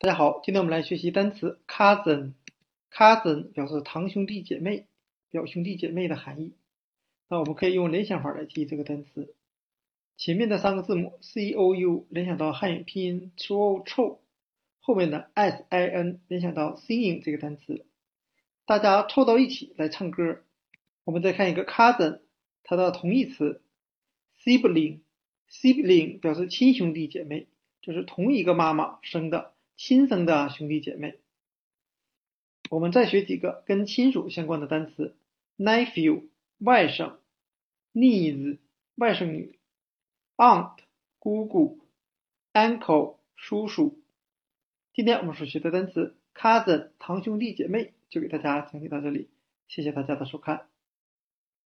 大家好，今天我们来学习单词 cousin。cousin 表示堂兄弟姐妹、表兄弟姐妹的含义。那我们可以用联想法来记这个单词。前面的三个字母 c o u 联想到汉语拼音 chou chou，后面的 s i n 联想到 singing 这个单词。大家凑到一起来唱歌。我们再看一个 cousin，它的同义词 sibling。sibling 表示亲兄弟姐妹，就是同一个妈妈生的。亲生的兄弟姐妹，我们再学几个跟亲属相关的单词。：nephew 外甥，niece 外甥女，aunt 姑姑，uncle 叔叔。今天我们所学的单词 cousin 堂兄弟姐妹就给大家讲解到这里，谢谢大家的收看。